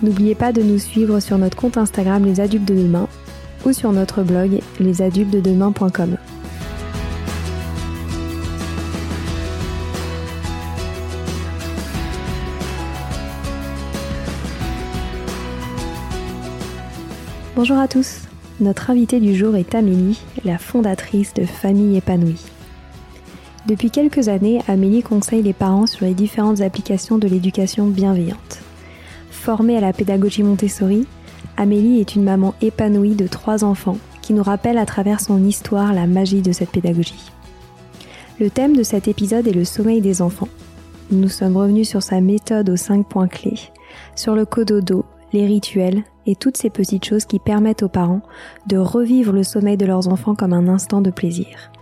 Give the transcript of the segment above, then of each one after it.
N'oubliez pas de nous suivre sur notre compte Instagram Les Adultes de Demain ou sur notre blog lesadultesdedemain.com. Bonjour à tous. Notre invitée du jour est Amélie, la fondatrice de Famille épanouie. Depuis quelques années, Amélie conseille les parents sur les différentes applications de l'éducation bienveillante. Formée à la pédagogie Montessori, Amélie est une maman épanouie de trois enfants qui nous rappelle à travers son histoire la magie de cette pédagogie. Le thème de cet épisode est le sommeil des enfants. Nous sommes revenus sur sa méthode aux cinq points clés, sur le cododo, les rituels et toutes ces petites choses qui permettent aux parents de revivre le sommeil de leurs enfants comme un instant de plaisir.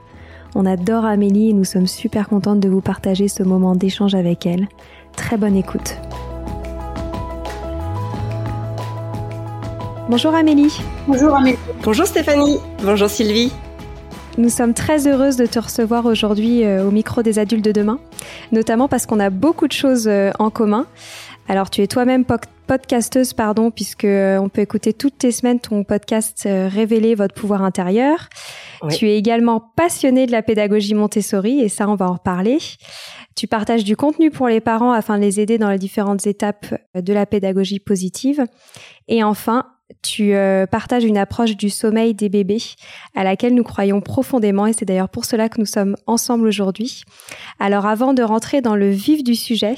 On adore Amélie et nous sommes super contentes de vous partager ce moment d'échange avec elle. Très bonne écoute. Bonjour Amélie. Bonjour Amélie. Bonjour Stéphanie. Bonjour Sylvie. Nous sommes très heureuses de te recevoir aujourd'hui euh, au micro des adultes de demain, notamment parce qu'on a beaucoup de choses euh, en commun. Alors tu es toi-même podcasteuse, pardon, puisque euh, on peut écouter toutes tes semaines ton podcast Révéler votre pouvoir intérieur. Tu es également passionnée de la pédagogie Montessori et ça on va en reparler. Tu partages du contenu pour les parents afin de les aider dans les différentes étapes de la pédagogie positive. Et enfin, tu euh, partages une approche du sommeil des bébés à laquelle nous croyons profondément et c'est d'ailleurs pour cela que nous sommes ensemble aujourd'hui. Alors avant de rentrer dans le vif du sujet,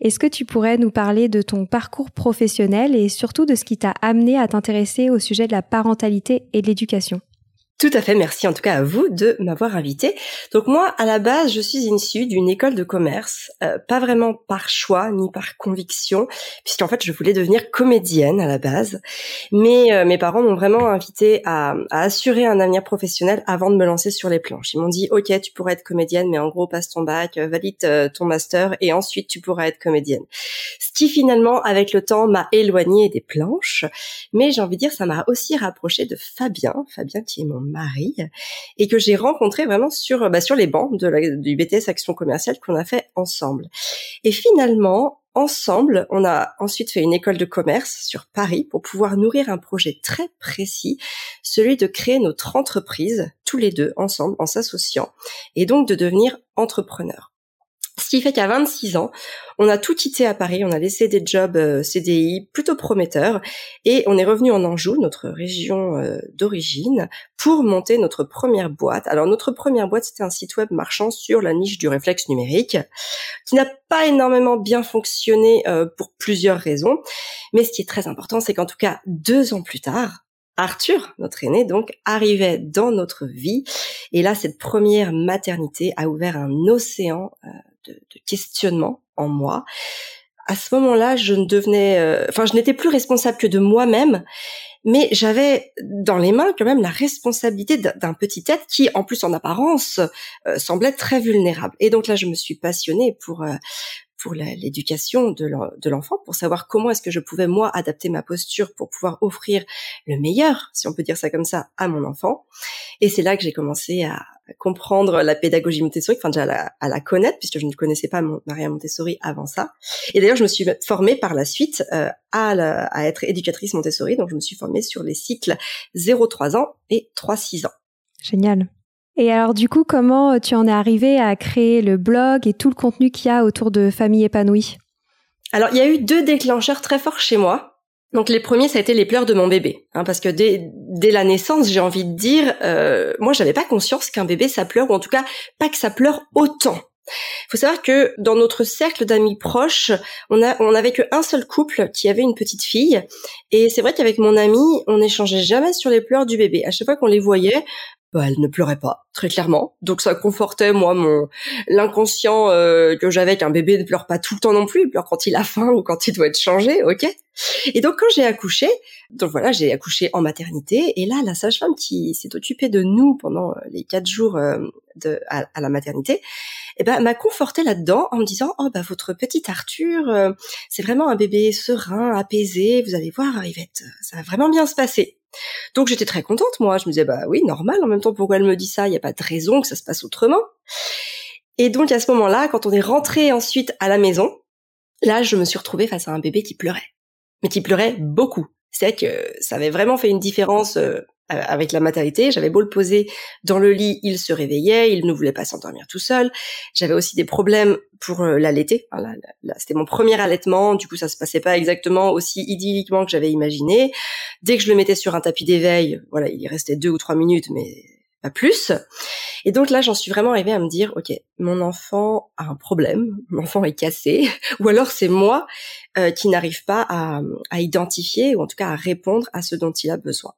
est-ce que tu pourrais nous parler de ton parcours professionnel et surtout de ce qui t'a amené à t'intéresser au sujet de la parentalité et de l'éducation? Tout à fait, merci en tout cas à vous de m'avoir invité. Donc moi, à la base, je suis issue d'une école de commerce, euh, pas vraiment par choix ni par conviction, puisqu'en fait je voulais devenir comédienne à la base. Mais euh, mes parents m'ont vraiment invité à, à, assurer un avenir professionnel avant de me lancer sur les planches. Ils m'ont dit, ok, tu pourrais être comédienne, mais en gros passe ton bac, euh, valide ton master et ensuite tu pourras être comédienne. Ce qui finalement, avec le temps, m'a éloignée des planches, mais j'ai envie de dire, ça m'a aussi rapproché de Fabien, Fabien qui est mon et que j'ai rencontré vraiment sur bah, sur les bancs de du BTS Action Commerciale qu'on a fait ensemble. Et finalement, ensemble, on a ensuite fait une école de commerce sur Paris pour pouvoir nourrir un projet très précis, celui de créer notre entreprise tous les deux ensemble en s'associant et donc de devenir entrepreneurs. Ce qui fait qu'à 26 ans, on a tout quitté à Paris, on a laissé des jobs euh, CDI plutôt prometteurs et on est revenu en Anjou, notre région euh, d'origine, pour monter notre première boîte. Alors notre première boîte, c'était un site web marchand sur la niche du réflexe numérique, qui n'a pas énormément bien fonctionné euh, pour plusieurs raisons. Mais ce qui est très important, c'est qu'en tout cas, deux ans plus tard, Arthur, notre aîné, donc, arrivait dans notre vie. Et là, cette première maternité a ouvert un océan de, de questionnement en moi. À ce moment-là, je ne devenais, euh, enfin, je n'étais plus responsable que de moi-même, mais j'avais dans les mains quand même la responsabilité d'un petit être qui, en plus en apparence, euh, semblait très vulnérable. Et donc là, je me suis passionnée pour euh, pour l'éducation de l'enfant, pour savoir comment est-ce que je pouvais moi adapter ma posture pour pouvoir offrir le meilleur, si on peut dire ça comme ça, à mon enfant. Et c'est là que j'ai commencé à comprendre la pédagogie Montessori, enfin déjà à la, la, connaître puisque je ne connaissais pas Maria Montessori avant ça. Et d'ailleurs, je me suis formée par la suite euh, à, à être éducatrice Montessori, donc je me suis formée sur les cycles 0-3 ans et 3-6 ans. Génial. Et alors du coup, comment euh, tu en es arrivé à créer le blog et tout le contenu qu'il y a autour de Famille épanouie? Alors il y a eu deux déclencheurs très forts chez moi. Donc les premiers, ça a été les pleurs de mon bébé, hein, parce que dès, dès la naissance, j'ai envie de dire, euh, moi j'avais pas conscience qu'un bébé ça pleure, ou en tout cas pas que ça pleure autant. Il faut savoir que dans notre cercle d'amis proches, on a on avait qu'un seul couple qui avait une petite fille, et c'est vrai qu'avec mon ami, on n'échangeait jamais sur les pleurs du bébé. À chaque fois qu'on les voyait, bah, elle ne pleurait pas très clairement. Donc ça confortait moi mon l'inconscient euh, que j'avais qu'un bébé ne pleure pas tout le temps non plus, il pleure quand il a faim ou quand il doit être changé, ok. Et donc quand j'ai accouché, donc voilà j'ai accouché en maternité et là la sage-femme qui s'est occupée de nous pendant euh, les quatre jours euh, de à, la maternité, eh ben m'a conforté là-dedans en me disant oh bah votre petit Arthur c'est vraiment un bébé serein, apaisé, vous allez voir Yvette, ça va vraiment bien se passer. Donc j'étais très contente, moi. Je me disais, bah oui, normal. En même temps, pourquoi elle me dit ça? Il n'y a pas de raison que ça se passe autrement. Et donc à ce moment-là, quand on est rentré ensuite à la maison, là, je me suis retrouvée face à un bébé qui pleurait, mais qui pleurait beaucoup. C'est que ça avait vraiment fait une différence euh, avec la maternité, j'avais beau le poser dans le lit, il se réveillait, il ne voulait pas s'endormir tout seul. J'avais aussi des problèmes pour euh, l'allaiter. C'était mon premier allaitement, du coup ça se passait pas exactement aussi idylliquement que j'avais imaginé. Dès que je le mettais sur un tapis d'éveil, voilà, il restait deux ou trois minutes, mais plus. Et donc là, j'en suis vraiment arrivée à me dire, ok, mon enfant a un problème, mon enfant est cassé, ou alors c'est moi euh, qui n'arrive pas à, à identifier ou en tout cas à répondre à ce dont il a besoin.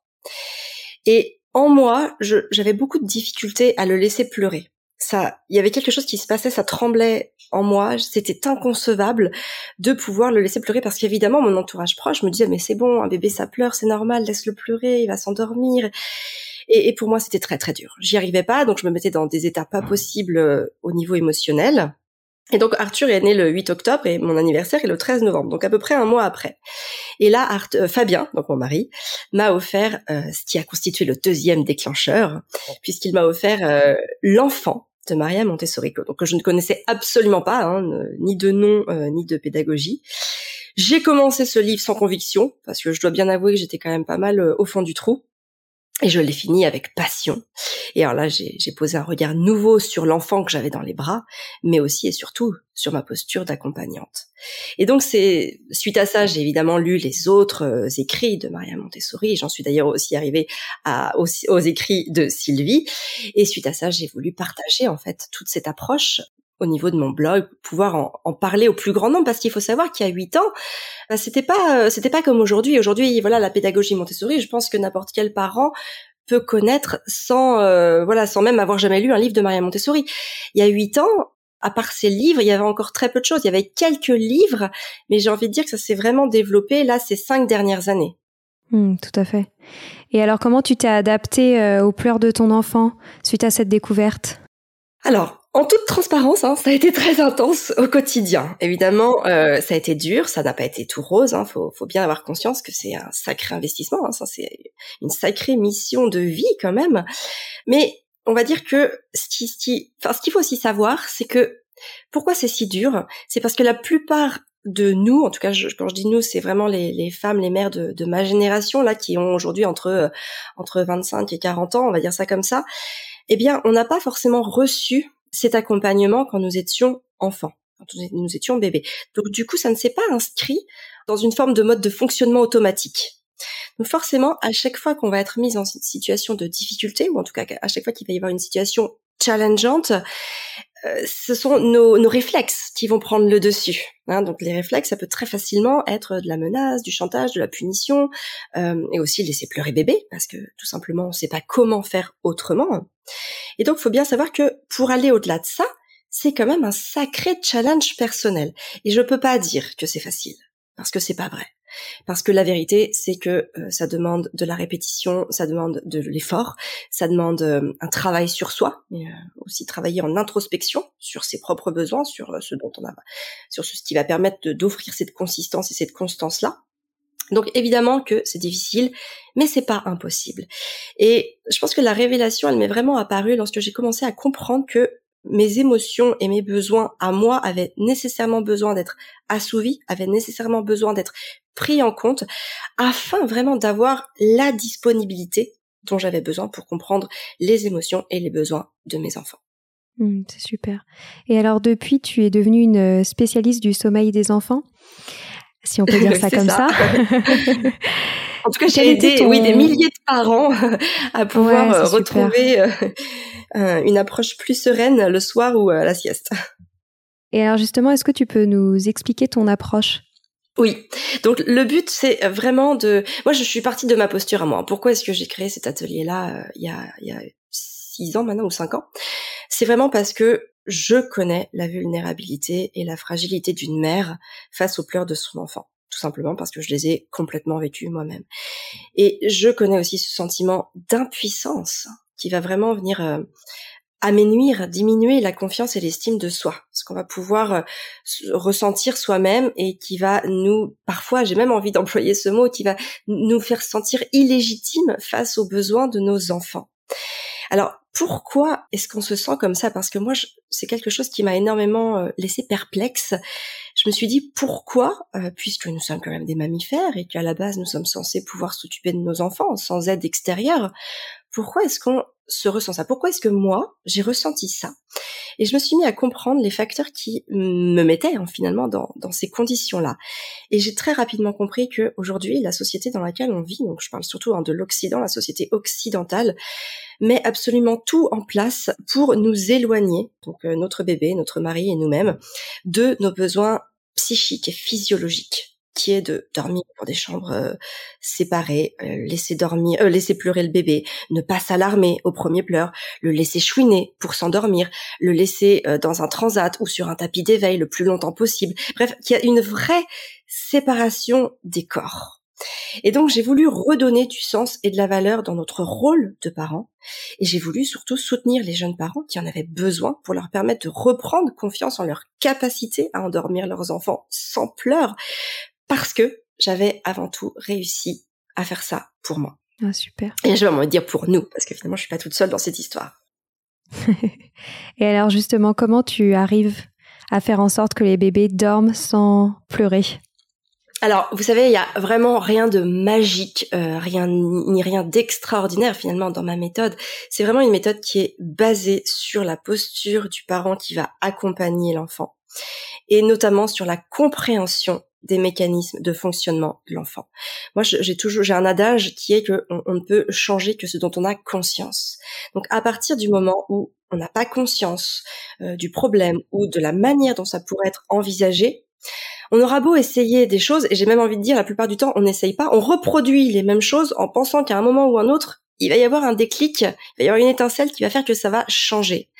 Et en moi, j'avais beaucoup de difficultés à le laisser pleurer. Ça, il y avait quelque chose qui se passait, ça tremblait en moi. C'était inconcevable de pouvoir le laisser pleurer parce qu'évidemment, mon entourage proche me disait mais c'est bon, un bébé ça pleure, c'est normal, laisse-le pleurer, il va s'endormir. Et, et, pour moi, c'était très très dur. J'y arrivais pas, donc je me mettais dans des états pas possibles euh, au niveau émotionnel. Et donc Arthur est né le 8 octobre et mon anniversaire est le 13 novembre, donc à peu près un mois après. Et là, euh, Fabien, donc mon mari, m'a offert euh, ce qui a constitué le deuxième déclencheur, puisqu'il m'a offert euh, l'enfant de Maria Montessori, donc que je ne connaissais absolument pas, hein, ni de nom ni de pédagogie. J'ai commencé ce livre sans conviction, parce que je dois bien avouer que j'étais quand même pas mal au fond du trou. Et je l'ai fini avec passion. Et alors là, j'ai posé un regard nouveau sur l'enfant que j'avais dans les bras, mais aussi et surtout sur ma posture d'accompagnante. Et donc, c'est suite à ça, j'ai évidemment lu les autres euh, écrits de Maria Montessori. J'en suis d'ailleurs aussi arrivée à, aux, aux écrits de Sylvie. Et suite à ça, j'ai voulu partager en fait toute cette approche au niveau de mon blog, pouvoir en, en parler au plus grand nombre, parce qu'il faut savoir qu'il y a huit ans, bah, c'était pas, euh, c'était pas comme aujourd'hui. Aujourd'hui, voilà, la pédagogie Montessori, je pense que n'importe quel parent peut connaître sans, euh, voilà, sans même avoir jamais lu un livre de Maria Montessori. Il y a huit ans, à part ces livres, il y avait encore très peu de choses. Il y avait quelques livres, mais j'ai envie de dire que ça s'est vraiment développé là ces cinq dernières années. Hmm, tout à fait. Et alors, comment tu t'es adapté euh, aux pleurs de ton enfant suite à cette découverte? Alors, en toute transparence, hein, ça a été très intense au quotidien. Évidemment, euh, ça a été dur, ça n'a pas été tout rose. Hein, faut, faut bien avoir conscience que c'est un sacré investissement. Hein, ça, c'est une sacrée mission de vie quand même. Mais on va dire que ce qui, ce qui, enfin, ce qu'il faut aussi savoir, c'est que pourquoi c'est si dur, c'est parce que la plupart de nous, en tout cas je, quand je dis nous, c'est vraiment les, les, femmes, les mères de, de, ma génération là qui ont aujourd'hui entre euh, entre 25 et 40 ans, on va dire ça comme ça. Eh bien, on n'a pas forcément reçu cet accompagnement quand nous étions enfants, quand nous étions bébés. Donc du coup, ça ne s'est pas inscrit dans une forme de mode de fonctionnement automatique. Donc forcément, à chaque fois qu'on va être mis en situation de difficulté, ou en tout cas à chaque fois qu'il va y avoir une situation challengeante, ce sont nos, nos, réflexes qui vont prendre le dessus. Hein. Donc les réflexes, ça peut très facilement être de la menace, du chantage, de la punition, euh, et aussi laisser pleurer bébé, parce que tout simplement, on ne sait pas comment faire autrement. Et donc, il faut bien savoir que pour aller au-delà de ça, c'est quand même un sacré challenge personnel. Et je peux pas dire que c'est facile. Parce que c'est pas vrai. Parce que la vérité, c'est que euh, ça demande de la répétition, ça demande de l'effort, ça demande euh, un travail sur soi, mais euh, aussi travailler en introspection sur ses propres besoins, sur ce dont on a, sur ce qui va permettre d'offrir cette consistance et cette constance là. Donc évidemment que c'est difficile, mais c'est pas impossible. Et je pense que la révélation, elle m'est vraiment apparue lorsque j'ai commencé à comprendre que mes émotions et mes besoins à moi avaient nécessairement besoin d'être assouvis, avaient nécessairement besoin d'être pris en compte afin vraiment d'avoir la disponibilité dont j'avais besoin pour comprendre les émotions et les besoins de mes enfants. Mmh, c'est super. Et alors depuis, tu es devenue une spécialiste du sommeil des enfants, si on peut dire ça comme ça. en tout cas, j'ai aidé oui, des milliers de parents à pouvoir euh, retrouver euh, une approche plus sereine le soir ou à la sieste. Et alors justement, est-ce que tu peux nous expliquer ton approche? Oui. Donc le but c'est vraiment de. Moi je suis partie de ma posture à moi. Pourquoi est-ce que j'ai créé cet atelier-là euh, il y a il y a six ans maintenant ou cinq ans? C'est vraiment parce que je connais la vulnérabilité et la fragilité d'une mère face aux pleurs de son enfant. Tout simplement parce que je les ai complètement vécues moi-même. Et je connais aussi ce sentiment d'impuissance qui va vraiment venir euh, aménuire, diminuer la confiance et l'estime de soi, ce qu'on va pouvoir euh, ressentir soi-même et qui va nous, parfois, j'ai même envie d'employer ce mot, qui va nous faire sentir illégitimes face aux besoins de nos enfants. Alors, pourquoi est-ce qu'on se sent comme ça? Parce que moi, c'est quelque chose qui m'a énormément euh, laissé perplexe. Je me suis dit pourquoi, euh, puisque nous sommes quand même des mammifères et qu'à la base nous sommes censés pouvoir s'occuper de nos enfants sans aide extérieure, pourquoi est-ce qu'on se ressent ça? Pourquoi est-ce que moi, j'ai ressenti ça? Et je me suis mis à comprendre les facteurs qui me mettaient hein, finalement dans, ces conditions-là. Et j'ai très rapidement compris que aujourd'hui, la société dans laquelle on vit, donc je parle surtout hein, de l'Occident, la société occidentale, met absolument tout en place pour nous éloigner, donc euh, notre bébé, notre mari et nous-mêmes, de nos besoins psychiques et physiologiques qui est de dormir dans des chambres euh, séparées, euh, laisser dormir, euh, laisser pleurer le bébé, ne pas s'alarmer au premier pleur, le laisser chouiner pour s'endormir, le laisser dans un transat ou sur un tapis d'éveil le plus longtemps possible. Bref, qu'il y a une vraie séparation des corps. Et donc j'ai voulu redonner du sens et de la valeur dans notre rôle de parents, et j'ai voulu surtout soutenir les jeunes parents qui en avaient besoin pour leur permettre de reprendre confiance en leur capacité à endormir leurs enfants sans pleurs, parce que j'avais avant tout réussi à faire ça pour moi. Ah, super. Et je vais envie dire pour nous, parce que finalement, je suis pas toute seule dans cette histoire. Et alors, justement, comment tu arrives à faire en sorte que les bébés dorment sans pleurer? Alors, vous savez, il y a vraiment rien de magique, euh, rien ni rien d'extraordinaire finalement dans ma méthode. C'est vraiment une méthode qui est basée sur la posture du parent qui va accompagner l'enfant et notamment sur la compréhension des mécanismes de fonctionnement de l'enfant. Moi, j'ai toujours j'ai un adage qui est que on, ne peut changer que ce dont on a conscience. Donc, à partir du moment où on n'a pas conscience euh, du problème ou de la manière dont ça pourrait être envisagé, on aura beau essayer des choses, et j'ai même envie de dire la plupart du temps, on n'essaye pas, on reproduit les mêmes choses en pensant qu'à un moment ou un autre, il va y avoir un déclic, il va y avoir une étincelle qui va faire que ça va changer.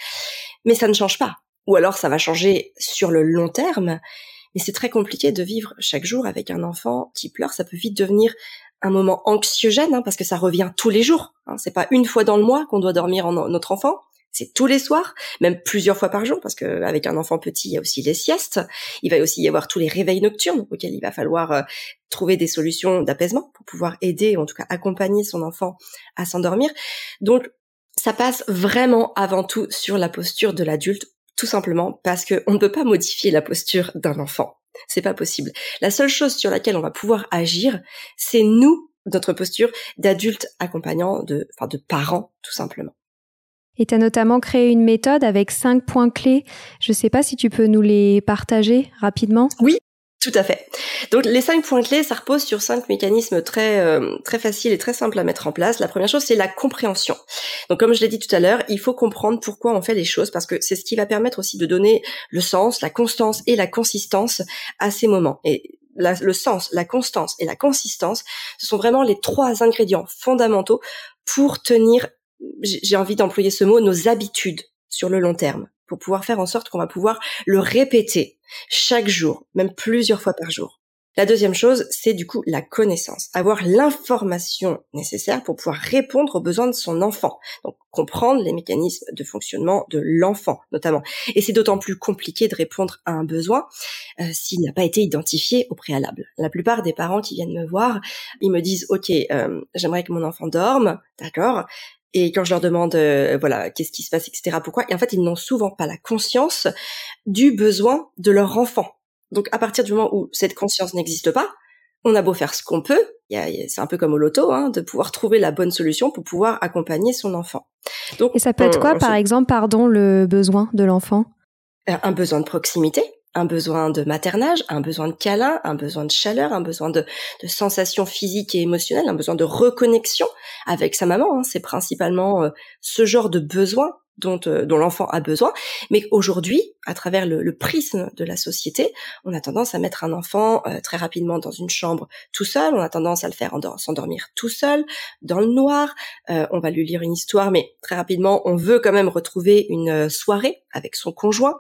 Mais ça ne change pas. Ou alors ça va changer sur le long terme, mais c'est très compliqué de vivre chaque jour avec un enfant qui pleure. Ça peut vite devenir un moment anxiogène hein, parce que ça revient tous les jours. Hein. C'est pas une fois dans le mois qu'on doit dormir en notre enfant. C'est tous les soirs, même plusieurs fois par jour, parce qu'avec un enfant petit, il y a aussi les siestes. Il va aussi y avoir tous les réveils nocturnes auxquels il va falloir euh, trouver des solutions d'apaisement pour pouvoir aider, en tout cas accompagner son enfant à s'endormir. Donc, ça passe vraiment avant tout sur la posture de l'adulte tout simplement parce qu'on ne peut pas modifier la posture d'un enfant. C'est pas possible. La seule chose sur laquelle on va pouvoir agir, c'est nous, notre posture d'adulte accompagnant, de, enfin, de parents, tout simplement. Et tu as notamment créé une méthode avec cinq points clés. Je ne sais pas si tu peux nous les partager rapidement. Oui, tout à fait. Donc les cinq points clés, ça repose sur cinq mécanismes très euh, très faciles et très simples à mettre en place. La première chose, c'est la compréhension. Donc comme je l'ai dit tout à l'heure, il faut comprendre pourquoi on fait les choses parce que c'est ce qui va permettre aussi de donner le sens, la constance et la consistance à ces moments. Et le sens, la constance et la consistance, ce sont vraiment les trois ingrédients fondamentaux pour tenir, j'ai envie d'employer ce mot, nos habitudes sur le long terme pour pouvoir faire en sorte qu'on va pouvoir le répéter chaque jour, même plusieurs fois par jour. La deuxième chose, c'est du coup la connaissance, avoir l'information nécessaire pour pouvoir répondre aux besoins de son enfant. Donc comprendre les mécanismes de fonctionnement de l'enfant notamment. Et c'est d'autant plus compliqué de répondre à un besoin euh, s'il n'a pas été identifié au préalable. La plupart des parents qui viennent me voir, ils me disent OK, euh, j'aimerais que mon enfant dorme, d'accord. Et quand je leur demande, euh, voilà, qu'est-ce qui se passe, etc., pourquoi, et en fait, ils n'ont souvent pas la conscience du besoin de leur enfant. Donc à partir du moment où cette conscience n'existe pas, on a beau faire ce qu'on peut, c'est un peu comme au loto, hein, de pouvoir trouver la bonne solution pour pouvoir accompagner son enfant. Donc, Et ça peut être quoi, par exemple, pardon, le besoin de l'enfant? Euh, Un besoin de proximité, un besoin de maternage, un besoin de câlin, un besoin de chaleur, un besoin de, sensations physiques et émotionnelles, un besoin de reconnexion avec sa maman. Hein. C'est principalement euh, ce genre de besoin dont, euh, dont l'enfant a besoin. Mais aujourd'hui, à travers le, le, prisme de la société, on a tendance à mettre un enfant euh, très rapidement dans une chambre tout seul. On a tendance à le faire s'endormir tout seul, dans le noir. Euh, on va lui lire une histoire, mais très rapidement, on veut quand même retrouver une soirée avec son conjoint.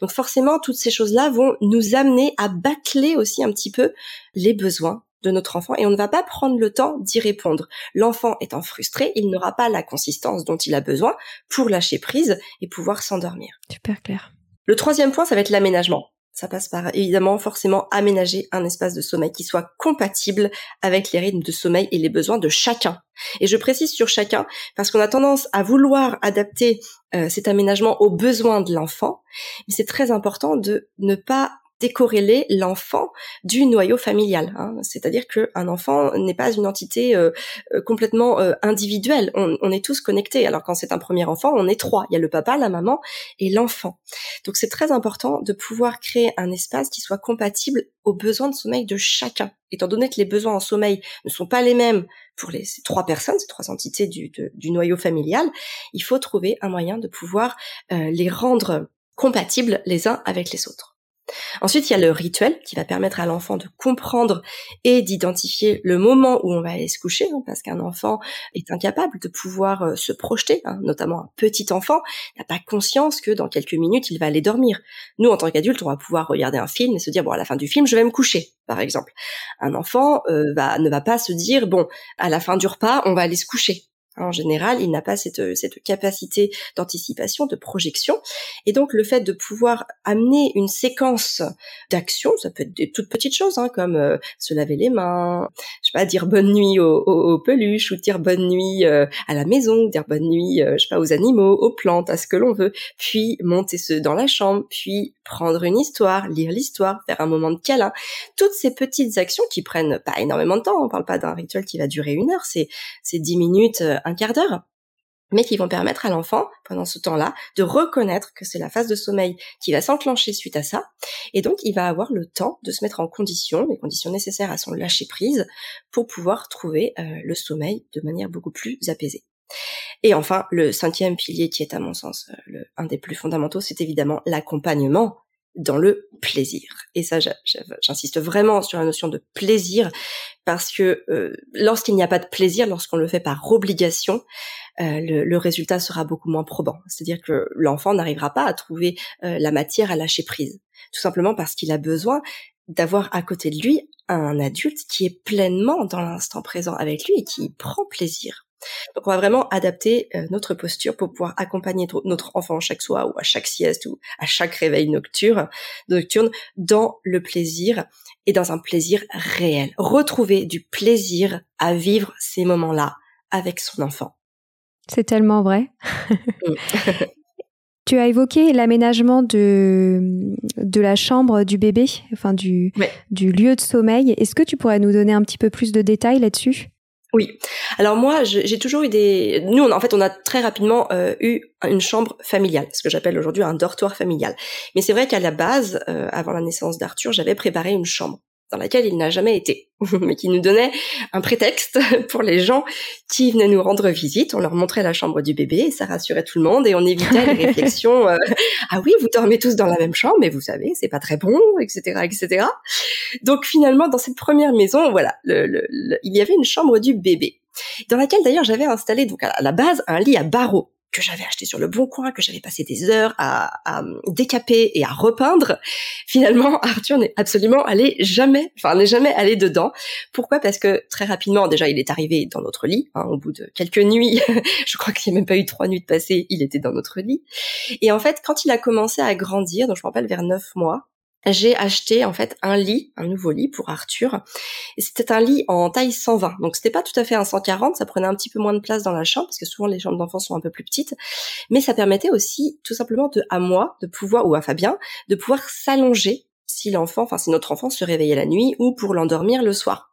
Donc forcément, toutes ces choses-là vont nous amener à bâcler aussi un petit peu les besoins de notre enfant et on ne va pas prendre le temps d'y répondre. L'enfant étant frustré, il n'aura pas la consistance dont il a besoin pour lâcher prise et pouvoir s'endormir. Super clair. Le troisième point, ça va être l'aménagement. Ça passe par évidemment forcément aménager un espace de sommeil qui soit compatible avec les rythmes de sommeil et les besoins de chacun. Et je précise sur chacun parce qu'on a tendance à vouloir adapter euh, cet aménagement aux besoins de l'enfant, mais c'est très important de ne pas décorréler l'enfant du noyau familial. Hein. C'est-à-dire qu'un enfant n'est pas une entité euh, euh, complètement euh, individuelle. On, est tous connectés. Alors quand c'est un premier enfant, on est trois. Il y a le papa, la maman et l'enfant. Donc c'est très important de pouvoir créer un espace qui soit compatible aux besoins de sommeil de chacun. Étant donné que les besoins en sommeil ne sont pas les mêmes pour les ces trois personnes, ces trois entités du, du, noyau familial, il faut trouver un moyen de pouvoir les rendre compatibles les uns avec les autres. Ensuite, il y a le rituel qui va permettre à l'enfant de comprendre et d'identifier le moment où on va aller se coucher, hein, parce qu'un enfant est incapable de pouvoir euh, se projeter, hein, notamment un petit enfant n'a pas conscience que dans quelques minutes il va aller dormir. Nous, en tant qu'adultes, on va pouvoir regarder un film et se dire bon à la fin du film je vais me coucher, par exemple. Un enfant euh, ne va pas se dire bon à la fin du repas on va aller se coucher. En général, il n'a pas cette, cette capacité d'anticipation, de projection. Et donc, le fait de pouvoir amener une séquence d'actions, ça peut être des toutes petites choses, hein, comme euh, se laver les mains, je sais pas, dire bonne nuit aux, aux, peluches, ou dire bonne nuit euh, à la maison, dire bonne nuit, euh, je sais pas, aux animaux, aux plantes, à ce que l'on veut, puis monter ce dans la chambre, puis prendre une histoire, lire l'histoire, faire un moment de câlin. Toutes ces petites actions qui prennent pas énormément de temps, on parle pas d'un rituel qui va durer une heure, c'est, c'est dix minutes, un quart d'heure, mais qui vont permettre à l'enfant, pendant ce temps-là, de reconnaître que c'est la phase de sommeil qui va s'enclencher suite à ça, et donc il va avoir le temps de se mettre en condition, les conditions nécessaires à son lâcher prise, pour pouvoir trouver euh, le sommeil de manière beaucoup plus apaisée. Et enfin, le cinquième pilier qui est à mon sens euh, un des plus fondamentaux, c'est évidemment l'accompagnement dans le plaisir. Et ça, j'insiste vraiment sur la notion de plaisir parce que euh, lorsqu'il n'y a pas de plaisir, lorsqu'on le fait par obligation, euh, le, résultat sera beaucoup moins probant. C'est-à-dire que l'enfant n'arrivera pas à trouver euh, la matière à lâcher prise, tout simplement parce qu'il a besoin d'avoir à côté de lui un adulte qui est pleinement dans l'instant présent avec lui et qui prend plaisir. Donc on va vraiment adapter euh, notre posture pour pouvoir accompagner notre enfant chaque soir ou à chaque sieste ou à chaque réveil nocturne, nocturne dans le plaisir et dans un plaisir réel. Retrouver du plaisir à vivre ces moments-là avec son enfant. C'est tellement vrai. Mm. tu as évoqué l'aménagement de, de la chambre du bébé, enfin du, du lieu de sommeil. Est-ce que tu pourrais nous donner un petit peu plus de détails là-dessus? Oui. Alors moi, j'ai toujours eu des. Nous, en fait, on a très rapidement euh, eu une chambre familiale, ce que j'appelle aujourd'hui un dortoir familial. Mais c'est vrai qu'à la base, euh, avant la naissance d'Arthur, j'avais préparé une chambre dans laquelle il n'a jamais été, mais qui nous donnait un prétexte pour les gens qui venaient nous rendre visite. On leur montrait la chambre du bébé, et ça rassurait tout le monde, et on évitait les réflexions. Euh, ah oui, vous dormez tous dans la même chambre, mais vous savez, c'est pas très bon, etc., etc. Donc finalement, dans cette première maison, voilà, le, il y avait une chambre du bébé, dans laquelle d'ailleurs j'avais installé donc à la base un lit à barreaux que j'avais acheté sur le bon coin, que j'avais passé des heures à, à, décaper et à repeindre, finalement Arthur n'est absolument allé jamais, enfin n'est jamais allé dedans. Pourquoi? Parce que très rapidement, déjà, il est arrivé dans notre lit. Hein, au bout de quelques nuits, je crois qu'il n'y a même pas eu trois nuits de passé, il était dans notre lit. Et en fait, quand il a commencé à grandir, donc je me rappelle vers neuf mois, j'ai acheté en fait un lit, un nouveau lit pour Arthur. Et c'était un lit en taille 120. Donc c'était pas tout à fait un 140, ça prenait un petit peu moins de place dans la chambre parce que souvent les chambres d'enfants sont un peu plus petites, mais ça permettait aussi tout simplement de à moi de pouvoir ou à Fabien de pouvoir s'allonger si l'enfant, enfin si notre enfant se réveillait la nuit ou pour l'endormir le soir.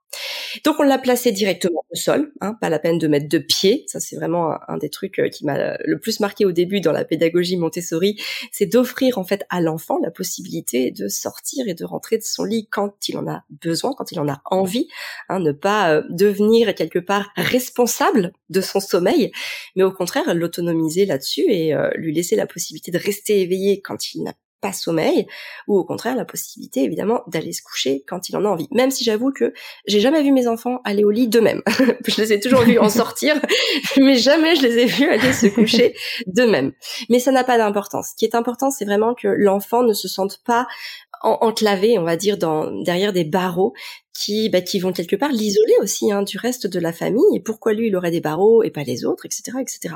Donc on l'a placé directement au sol, hein, pas la peine de mettre de pied. Ça c'est vraiment un, des trucs euh, qui m'a le plus marqué au début dans la pédagogie Montessori, c'est d'offrir en fait à l'enfant la possibilité de sortir et de rentrer de son lit quand il en a besoin, quand il en a envie, hein, ne pas euh, devenir quelque part responsable de son sommeil, mais au contraire l'autonomiser là-dessus et euh, lui laisser la possibilité de rester éveillé quand il n'a pas sommeil, ou au contraire la possibilité évidemment d'aller se coucher quand il en a envie. Même si j'avoue que j'ai jamais vu mes enfants aller au lit d'eux-mêmes. je les ai toujours vus en sortir, mais jamais je les ai vus aller se coucher d'eux-mêmes. Mais ça n'a pas d'importance. Ce qui est important, c'est vraiment que l'enfant ne se sente pas enclavé, on va dire, dans, derrière des barreaux qui, bah, qui vont quelque part l'isoler aussi hein, du reste de la famille. Et pourquoi lui, il aurait des barreaux et pas les autres, etc., etc.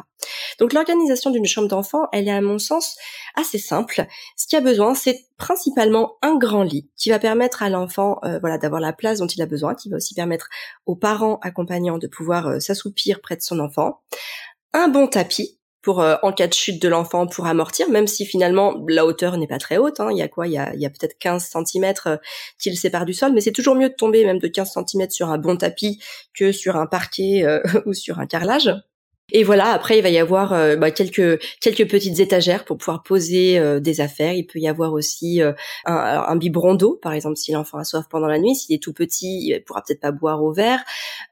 Donc l'organisation d'une chambre d'enfant, elle est à mon sens assez simple. Ce qu'il y a besoin, c'est principalement un grand lit qui va permettre à l'enfant, euh, voilà, d'avoir la place dont il a besoin, qui va aussi permettre aux parents accompagnants de pouvoir euh, s'assoupir près de son enfant. Un bon tapis, pour euh, en cas de chute de l'enfant pour amortir, même si finalement la hauteur n'est pas très haute. Hein. Il y a quoi? Il y a, a peut-être 15 cm euh, qui le séparent du sol, mais c'est toujours mieux de tomber même de 15 cm sur un bon tapis que sur un parquet euh, ou sur un carrelage. Et voilà, après il va y avoir bah, quelques quelques petites étagères pour pouvoir poser des affaires. Il peut y avoir aussi un, un, biberon d'eau, par exemple, si l'enfant a soif pendant la nuit. S'il est tout petit, il pourra peut-être pas boire au verre.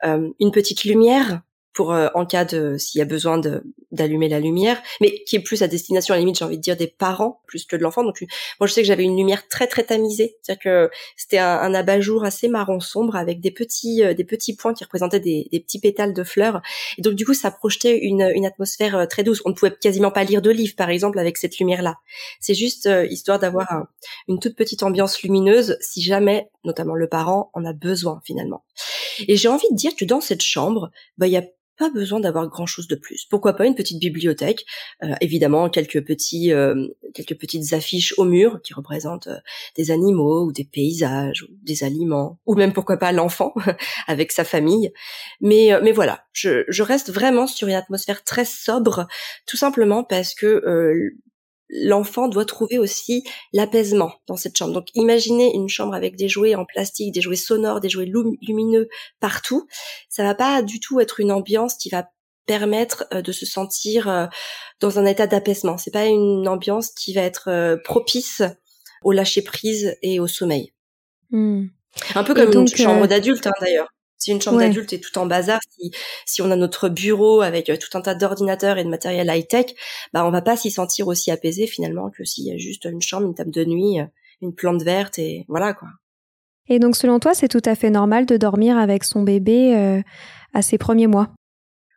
une petite lumière pour euh, en cas de s'il y a besoin de d'allumer la lumière, mais qui est plus à destination à la limite j'ai envie de dire des parents plus que de l'enfant. Donc moi je sais que j'avais une lumière très très tamisée, c'est-à-dire que c'était un, un abat-jour assez marron sombre avec des petits euh, des petits points qui représentaient des, des, petits pétales de fleurs. Et donc du coup ça projetait une, une atmosphère euh, très douce. On ne pouvait quasiment pas lire de livre par exemple avec cette lumière là. C'est juste histoire d'avoir une toute petite ambiance lumineuse si jamais notamment le parent en a besoin finalement. Et j'ai envie de dire que dans cette chambre, bah il y a pas besoin d'avoir grand chose de plus. Pourquoi pas une petite bibliothèque, euh, évidemment quelques petits, euh, quelques petites affiches au mur qui représentent euh, des animaux ou des paysages ou des aliments, ou même pourquoi pas l'enfant avec sa famille. Mais mais voilà, je, je reste vraiment sur une atmosphère très sobre, tout simplement parce que l'enfant doit trouver aussi l'apaisement dans cette chambre. Donc imaginez une chambre avec des jouets en plastique, des jouets sonores, des jouets lumineux partout. Ça va pas du tout être une ambiance qui va permettre euh, de se sentir euh, dans un état d'apaisement. C'est pas une ambiance qui va être euh, propice au lâcher prise et au sommeil. Hmm. Un peu comme une chambre d'adulte hein, d'ailleurs. Si une chambre d'adulte est tout en bazar, si, si on a notre bureau avec euh, tout un tas d'ordinateurs et de matériel high-tech, bah on va pas s'y sentir aussi apaisé finalement que s'il y a juste une chambre, une table de nuit, euh, une plante verte et voilà quoi. Et donc selon toi, c'est tout à fait normal de dormir avec son bébé euh, à ses premiers mois?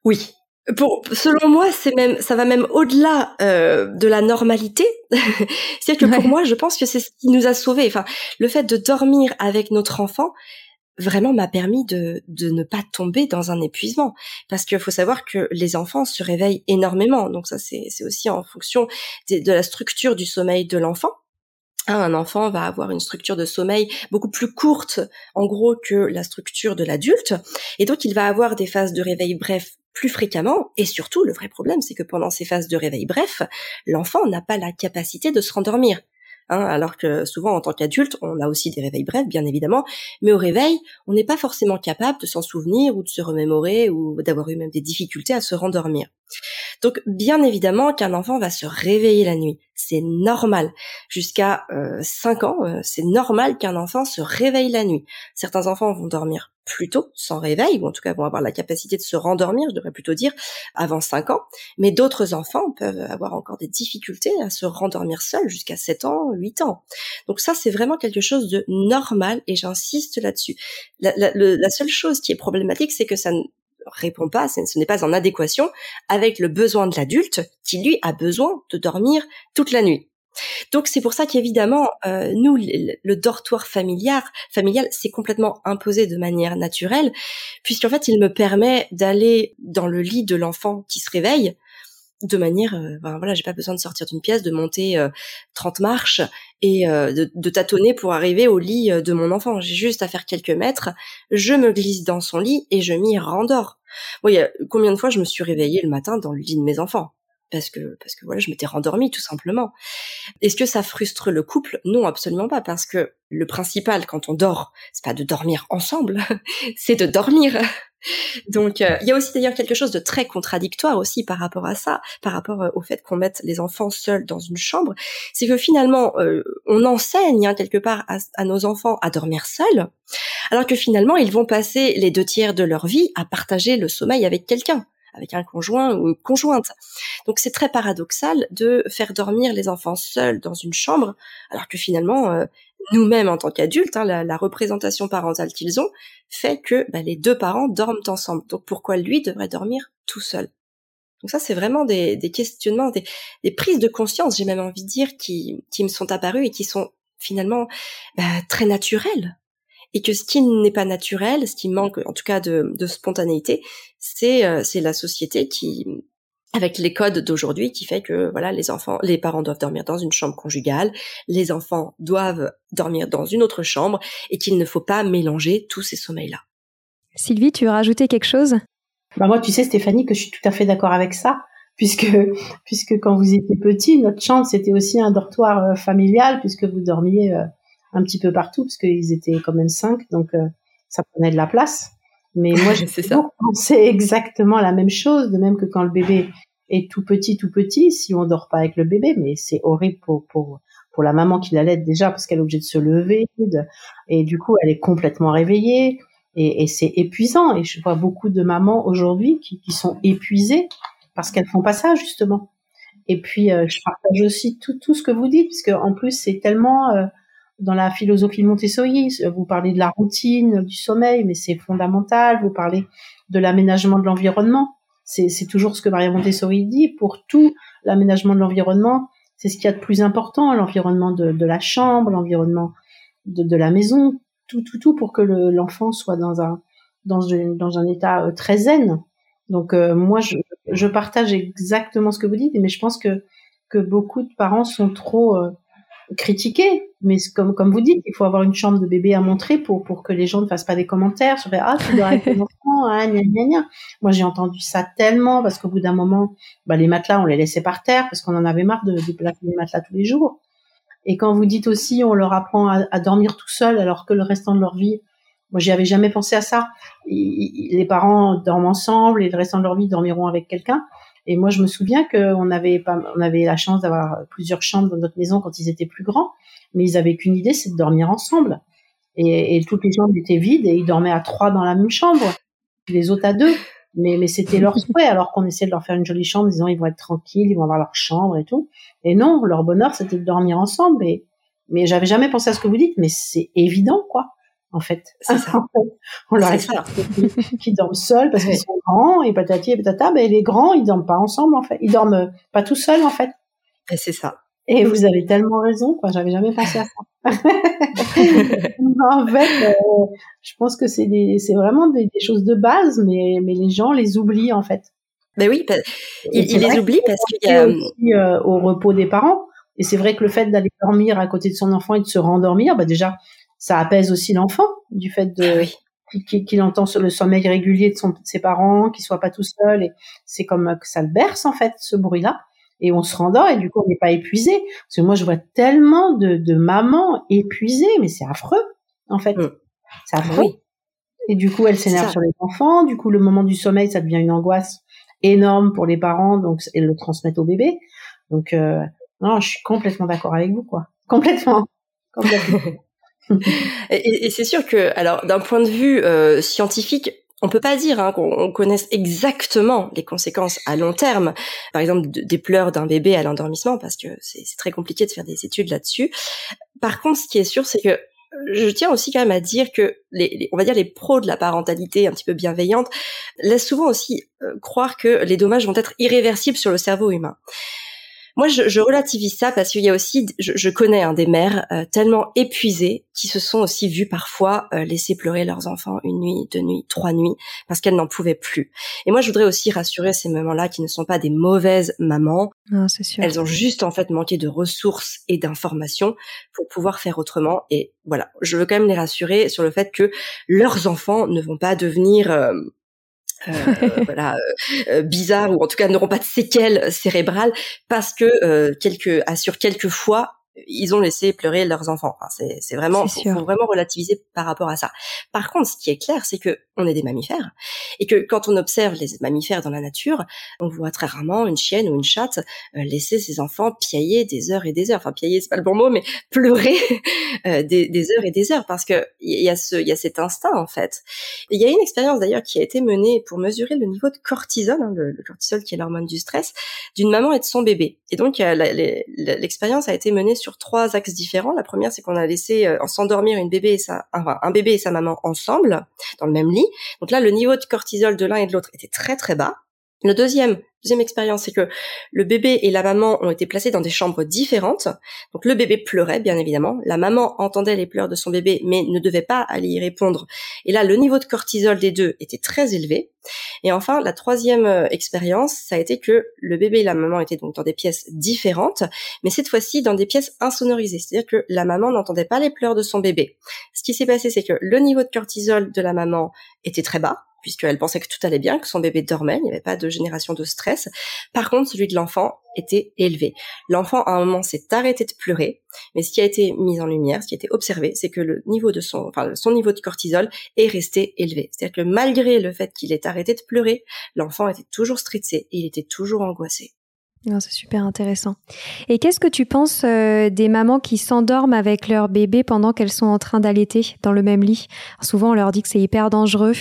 Oui, pour, selon moi, c'est même, ça va même au-delà de la normalité. C'est-à-dire que pour moi, je pense que c'est ce qui nous a sauvés. Enfin, le fait de dormir avec notre enfant, vraiment m'a permis de, de ne pas tomber dans un épuisement. Parce qu'il faut savoir que les enfants se réveillent énormément. Donc ça, c'est aussi en fonction de, la structure du sommeil de l'enfant. Hein, un enfant va avoir une structure de sommeil beaucoup plus courte, en gros, que la structure de l'adulte. Et donc, il va avoir des phases de réveil bref plus fréquemment. Et surtout, le vrai problème, c'est que pendant ces phases de réveil bref, l'enfant n'a pas la capacité de se rendormir. Hein, alors que souvent en tant qu'adulte, on a aussi des réveils brefs, bien évidemment, mais au réveil, on n'est pas forcément capable de s'en souvenir ou de se remémorer ou d'avoir eu même des difficultés à se rendormir. Donc bien évidemment qu'un enfant va se réveiller la nuit, c'est normal. Jusqu'à euh, 5 ans, euh, c'est normal qu'un enfant se réveille la nuit. Certains enfants vont dormir plus tôt, sans réveil, ou en tout cas vont avoir la capacité de se rendormir, je devrais plutôt dire, avant 5 ans. Mais d'autres enfants peuvent avoir encore des difficultés à se rendormir seuls jusqu'à 7 ans, 8 ans. Donc ça, c'est vraiment quelque chose de normal et j'insiste là-dessus. La, la, seule chose qui est problématique, c'est que ça répond pas, ce n'est pas en adéquation avec le besoin de l'adulte qui lui a besoin de dormir toute la nuit. Donc c'est pour ça qu'évidemment, euh, nous, le, dortoir familial, familial, c'est complètement imposé de manière naturelle, puisqu'en fait, il me permet d'aller dans le lit de l'enfant qui se réveille de manière, euh, ben voilà, j'ai pas besoin de sortir d'une pièce, de monter 30 euh, marches et de, de, tâtonner pour arriver au lit de mon enfant. J'ai juste à faire quelques mètres, je me glisse dans son lit et je m'y rendors. Y a combien de fois je me suis réveillée le matin dans le lit de mes enfants? Parce que parce que voilà, je m'étais rendormie tout simplement. Est-ce que ça frustre le couple? Non, absolument pas, parce que le principal quand on dort, c'est pas de dormir ensemble, c'est de dormir. Donc euh, il y a aussi d'ailleurs quelque chose de très contradictoire aussi par rapport à ça, par rapport euh, au fait qu'on mette les enfants seuls dans une chambre, c'est que finalement euh, on enseigne hein, quelque part à, à, nos enfants à dormir seuls, alors que finalement ils vont passer les deux tiers de leur vie à partager le sommeil avec quelqu'un avec un conjoint ou une conjointe. Donc c'est très paradoxal de faire dormir les enfants seuls dans une chambre, alors que finalement, euh, nous-mêmes en tant qu'adultes, hein, la, représentation parentale qu'ils ont fait que bah, les deux parents dorment ensemble. Donc pourquoi lui devrait dormir tout seul? Donc ça, c'est vraiment des, questionnements, des, prises de conscience, j'ai même envie de dire, qui, qui me sont apparues et qui sont finalement bah, très naturelles et que ce qui n'est pas naturel, ce qui manque en tout cas de, de spontanéité, c'est euh, c'est la société qui avec les codes d'aujourd'hui qui fait que voilà les enfants les parents doivent dormir dans une chambre conjugale, les enfants doivent dormir dans une autre chambre et qu'il ne faut pas mélanger tous ces sommeils là. Sylvie, tu veux rajouter quelque chose? Bah moi tu sais Stéphanie que je suis tout à fait d'accord avec ça puisque puisque quand vous étiez petit notre chambre c'était aussi un dortoir euh, familial puisque vous dormiez euh, un petit peu partout parce qu'ils étaient quand même cinq, donc euh, ça prenait de la place. Mais moi, j'ai pensé exactement la même chose, de même que quand le bébé est tout petit, tout petit, si on dort pas avec le bébé, mais c'est horrible pour, pour, pour la maman qui l'allait déjà parce qu'elle est obligée de se lever, et du coup, elle est complètement réveillée, et, et c'est épuisant. Et je vois beaucoup de mamans aujourd'hui qui, qui sont épuisées parce qu'elles font pas ça, justement. Et puis, euh, je partage aussi tout, tout ce que vous dites, puisque en plus, c'est tellement... Euh, dans la philosophie Montessori, vous parlez de la routine, du sommeil, mais c'est fondamental. Vous parlez de l'aménagement de l'environnement. C'est toujours ce que Maria Montessori dit. Pour tout l'aménagement de l'environnement, c'est ce qu'il y a de plus important, l'environnement de, de, la chambre, l'environnement de, de, la maison, tout, tout, tout pour que l'enfant soit dans un, dans, une, dans un état euh, très zen. Donc euh, moi, je, je, partage exactement ce que vous dites, mais je pense que, que beaucoup de parents sont trop euh, critiquer, mais comme comme vous dites, il faut avoir une chambre de bébé à montrer pour pour que les gens ne fassent pas des commentaires sur ah tu dois avec ah, gna, gna, gna. Moi j'ai entendu ça tellement parce qu'au bout d'un moment, bah les matelas on les laissait par terre parce qu'on en avait marre de déplacer les matelas tous les jours. Et quand vous dites aussi on leur apprend à, dormir tout seul alors que le restant de leur vie, moi j'y avais jamais pensé à ça. les parents dorment ensemble et le restant de leur vie dormiront avec quelqu'un. Et moi, je me souviens qu'on avait pas, on avait la chance d'avoir plusieurs chambres dans notre maison quand ils étaient plus grands, mais ils avaient qu'une idée, c'est de dormir ensemble. Et, et, toutes les chambres étaient vides et ils dormaient à trois dans la même chambre, les autres à deux. Mais, mais c'était leur souhait, alors qu'on essayait de leur faire une jolie chambre, disant ils vont être tranquilles, ils vont avoir leur chambre et tout. Et non, leur bonheur, c'était de dormir ensemble. Et, mais j'avais jamais pensé à ce que vous dites, mais c'est évident, quoi en fait. C'est ça. on leur explique qu'ils dorment seuls parce qu'ils sont grands et patati et patata. Ben, les grands, ils dorment pas ensemble, en fait. Ils dorment pas tout seuls, en fait. Et c'est ça. Et vous avez tellement raison, quoi. J'avais jamais pensé à ça. en fait, euh, je pense que c'est c'est vraiment des, choses de base, mais, mais les gens les oublient, en fait. Ben oui, ils, les oublient parce qu'il y a aussi, euh, au repos des parents. Et c'est vrai que le fait d'aller dormir à côté de son enfant et de se rendormir, bah déjà, ça apaise aussi l'enfant du fait de ah qu'il entend le sommeil régulier de, son, ses parents, qu'il soit pas tout seul et c'est comme que ça le berce en fait ce bruit-là. Et on se rendort et du coup on n'est pas épuisé. Parce que moi je vois tellement de, de mamans épuisées mais c'est affreux en fait. Mm. c'est affreux. Et du coup elles s'énervent sur les enfants. Du coup le moment du sommeil ça devient une angoisse énorme pour les parents donc elles le transmettent au bébé. Donc euh, non je suis complètement d'accord avec vous quoi. Complètement, complètement. Et, c'est sûr que, alors, d'un point de vue euh, scientifique, on peut pas dire hein, qu'on connaisse exactement les conséquences à long terme, par exemple des pleurs d'un bébé à l'endormissement, parce que c'est très compliqué de faire des études là-dessus. Par contre, ce qui est sûr, c'est que je tiens aussi quand même à dire que les, on va dire les pros de la parentalité un petit peu bienveillante laissent souvent aussi euh, croire que les dommages vont être irréversibles sur le cerveau humain. Moi, je, je, relativise ça parce qu'il y a aussi, je, je connais hein, des mères euh, tellement épuisées qui se sont aussi vues parfois euh, laisser pleurer leurs enfants une nuit, deux nuits, trois nuits parce qu'elles n'en pouvaient plus. Et moi, je voudrais aussi rassurer ces mamans-là qui ne sont pas des mauvaises mamans. Non, c'est sûr. Elles ont juste en fait manqué de ressources et d'informations pour pouvoir faire autrement. Et voilà, je veux quand même les rassurer sur le fait que leurs enfants ne vont pas devenir euh, euh, voilà euh, euh, ou en tout cas n'auront pas de séquelles cérébrales parce que euh, quelques assure quelques fois ils ont laissé pleurer leurs enfants. Enfin, c'est, c'est vraiment, faut, faut, vraiment relativiser par rapport à ça. Par contre, ce qui est clair, c'est que on est des mammifères et que quand on observe les mammifères dans la nature, on voit très rarement une chienne ou une chatte euh, laisser ses enfants piailler des heures et des heures. Enfin, piailler, c'est pas le bon mot, mais pleurer euh, des, des, heures et des heures parce que il y a ce, il y a cet instinct en fait. Il y a une expérience d'ailleurs qui a été menée pour mesurer le niveau de cortisol, hein, le, le, cortisol qui est l'hormone du stress, d'une maman et de son bébé. Et donc, l'expérience a été menée sur trois axes différents. La première, c'est qu'on a laissé euh, s'endormir une bébé et sa, un bébé et sa maman ensemble dans le même lit. Donc là, le niveau de cortisol de l'un et de l'autre était très très bas. Le deuxième, deuxième expérience, c'est que le bébé et la maman ont été placés dans des chambres différentes. Donc le bébé pleurait, bien évidemment. La maman entendait les pleurs de son bébé, mais ne devait pas aller y répondre. Et là, le niveau de cortisol des deux était très élevé. Et enfin, la troisième euh, expérience, ça a été que le bébé et la maman étaient donc dans des pièces différentes, mais cette fois-ci dans des pièces insonorisées. C'est-à-dire que la maman n'entendait pas les pleurs de son bébé. Ce qui s'est passé, c'est que le niveau de cortisol de la maman était très bas, puisqu'elle pensait que tout allait bien, que son bébé dormait, il n'y avait pas de génération de stress. Par contre, celui de l'enfant était élevé. L'enfant, à un moment, s'est arrêté de pleurer, mais ce qui a été mis en lumière, ce qui a été observé, c'est que le niveau de son, enfin, son niveau de cortisol est resté élevé. C'est-à-dire que malgré le fait qu'il ait arrêté de pleurer, l'enfant était toujours stressé et il était toujours angoissé. c'est super intéressant. Et qu'est-ce que tu penses euh, des mamans qui s'endorment avec leur bébé pendant qu'elles sont en train d'allaiter dans le même lit? Souvent, on leur dit que c'est hyper dangereux.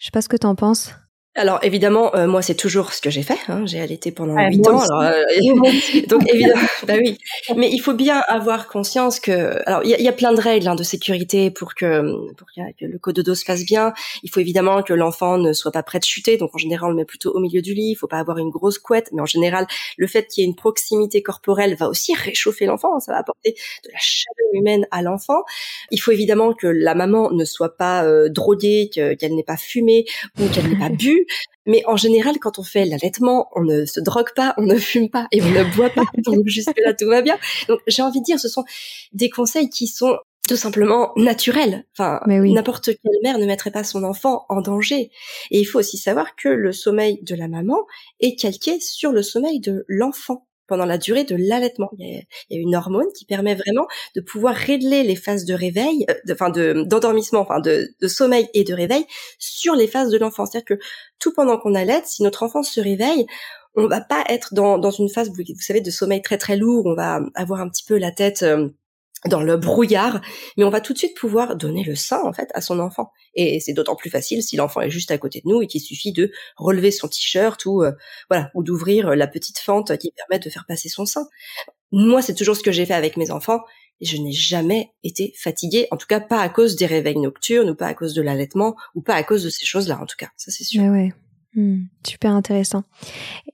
Je sais pas ce que tu en penses. Alors évidemment, euh, moi c'est toujours ce que j'ai fait. Hein. J'ai allaité pendant huit ans. Alors, euh, donc évidemment, bah oui. Mais il faut bien avoir conscience que, alors il y a, y a, plein de règles hein, de sécurité pour que pour que le cododo se fasse bien. Il faut évidemment que l'enfant ne soit pas prêt de chuter. Donc en général, on le met plutôt au milieu du lit. Il faut pas avoir une grosse couette. Mais en général, le fait qu'il y ait une proximité corporelle va aussi réchauffer l'enfant. Ça va apporter de la chaleur humaine à l'enfant. Il faut évidemment que la maman ne soit pas euh, droguée, qu'elle n'ait pas fumé ou qu'elle n'ait pas bu. Mais en général, quand on fait l'allaitement, on ne se drogue pas, on ne fume pas et on ne boit pas. Donc jusque-là, tout va bien. Donc j'ai envie de dire, ce sont des conseils qui sont tout simplement naturels. Enfin, oui. n'importe quelle mère ne mettrait pas son enfant en danger. Et il faut aussi savoir que le sommeil de la maman est calqué sur le sommeil de l'enfant pendant la durée de l'allaitement. Il, y, a, une hormone qui permet vraiment de pouvoir régler les phases de réveil, euh, enfin de d'endormissement, enfin de, sommeil et de réveil sur les phases de l'enfant. C'est-à-dire que tout pendant qu'on allaite, si notre enfant se réveille, on va pas être dans, dans une phase, vous, savez, de sommeil très très lourd. On va avoir un petit peu la tête euh, dans le brouillard, mais on va tout de suite pouvoir donner le sein en fait à son enfant. Et c'est d'autant plus facile si l'enfant est juste à côté de nous et qu'il suffit de relever son t-shirt ou euh, voilà ou d'ouvrir la petite fente qui permet de faire passer son sein. Moi, c'est toujours ce que j'ai fait avec mes enfants et je n'ai jamais été fatiguée, en tout cas pas à cause des réveils nocturnes ou pas à cause de l'allaitement ou pas à cause de ces choses-là en tout cas, ça c'est sûr. Hmm, super intéressant.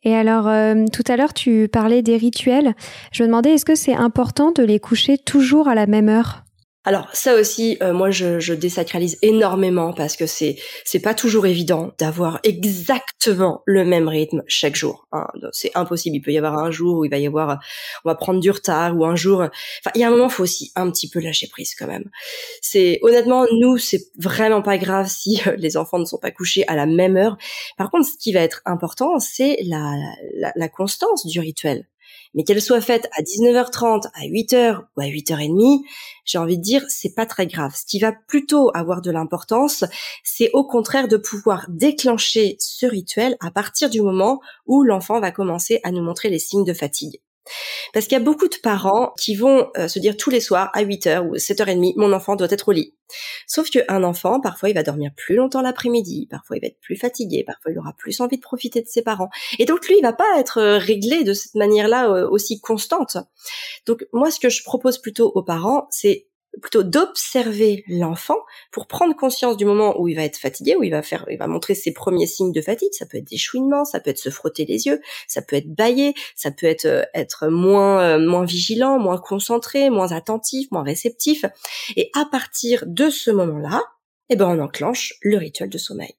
Et alors, euh, tout à l'heure, tu parlais des rituels. Je me demandais, est-ce que c'est important de les coucher toujours à la même heure? Alors ça aussi, euh, moi je, je, désacralise énormément parce que c'est c'est pas toujours évident d'avoir exactement le même rythme chaque jour. Hein. C'est impossible. Il peut y avoir un jour où il va y avoir, on va prendre du retard ou un jour. Enfin, il y a un moment, faut aussi un petit peu lâcher prise quand même. C'est honnêtement, nous, c'est vraiment pas grave si euh, les enfants ne sont pas couchés à la même heure. Par contre, ce qui va être important, c'est la, la, la constance du rituel mais qu'elle soit faite à 19h30, à 8h ou à 8h30, j'ai envie de dire, c'est pas très grave. Ce qui va plutôt avoir de l'importance, c'est au contraire de pouvoir déclencher ce rituel à partir du moment où l'enfant va commencer à nous montrer les signes de fatigue. Parce qu'il y a beaucoup de parents qui vont euh, se dire tous les soirs à 8h ou 7h30, mon enfant doit être au lit. Sauf qu'un enfant, parfois, il va dormir plus longtemps l'après-midi, parfois il va être plus fatigué, parfois il aura plus envie de profiter de ses parents. Et donc lui, il va pas être euh, réglé de cette manière-là euh, aussi constante. Donc moi, ce que je propose plutôt aux parents, c'est plutôt d'observer l'enfant pour prendre conscience du moment où il va être fatigué, où il va faire, il va montrer ses premiers signes de fatigue. Ça peut être des chouinements, ça peut être se frotter les yeux, ça peut être bailler, ça peut être euh, être moins euh, moins vigilant, moins concentré, moins attentif, moins réceptif. Et à partir de ce moment-là, eh ben on enclenche le rituel de sommeil.